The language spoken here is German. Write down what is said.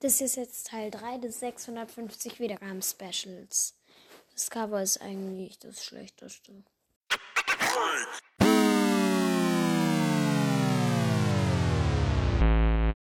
Das ist jetzt Teil 3 des 650 Wiedergaben-Specials. Das Cover ist eigentlich das schlechteste.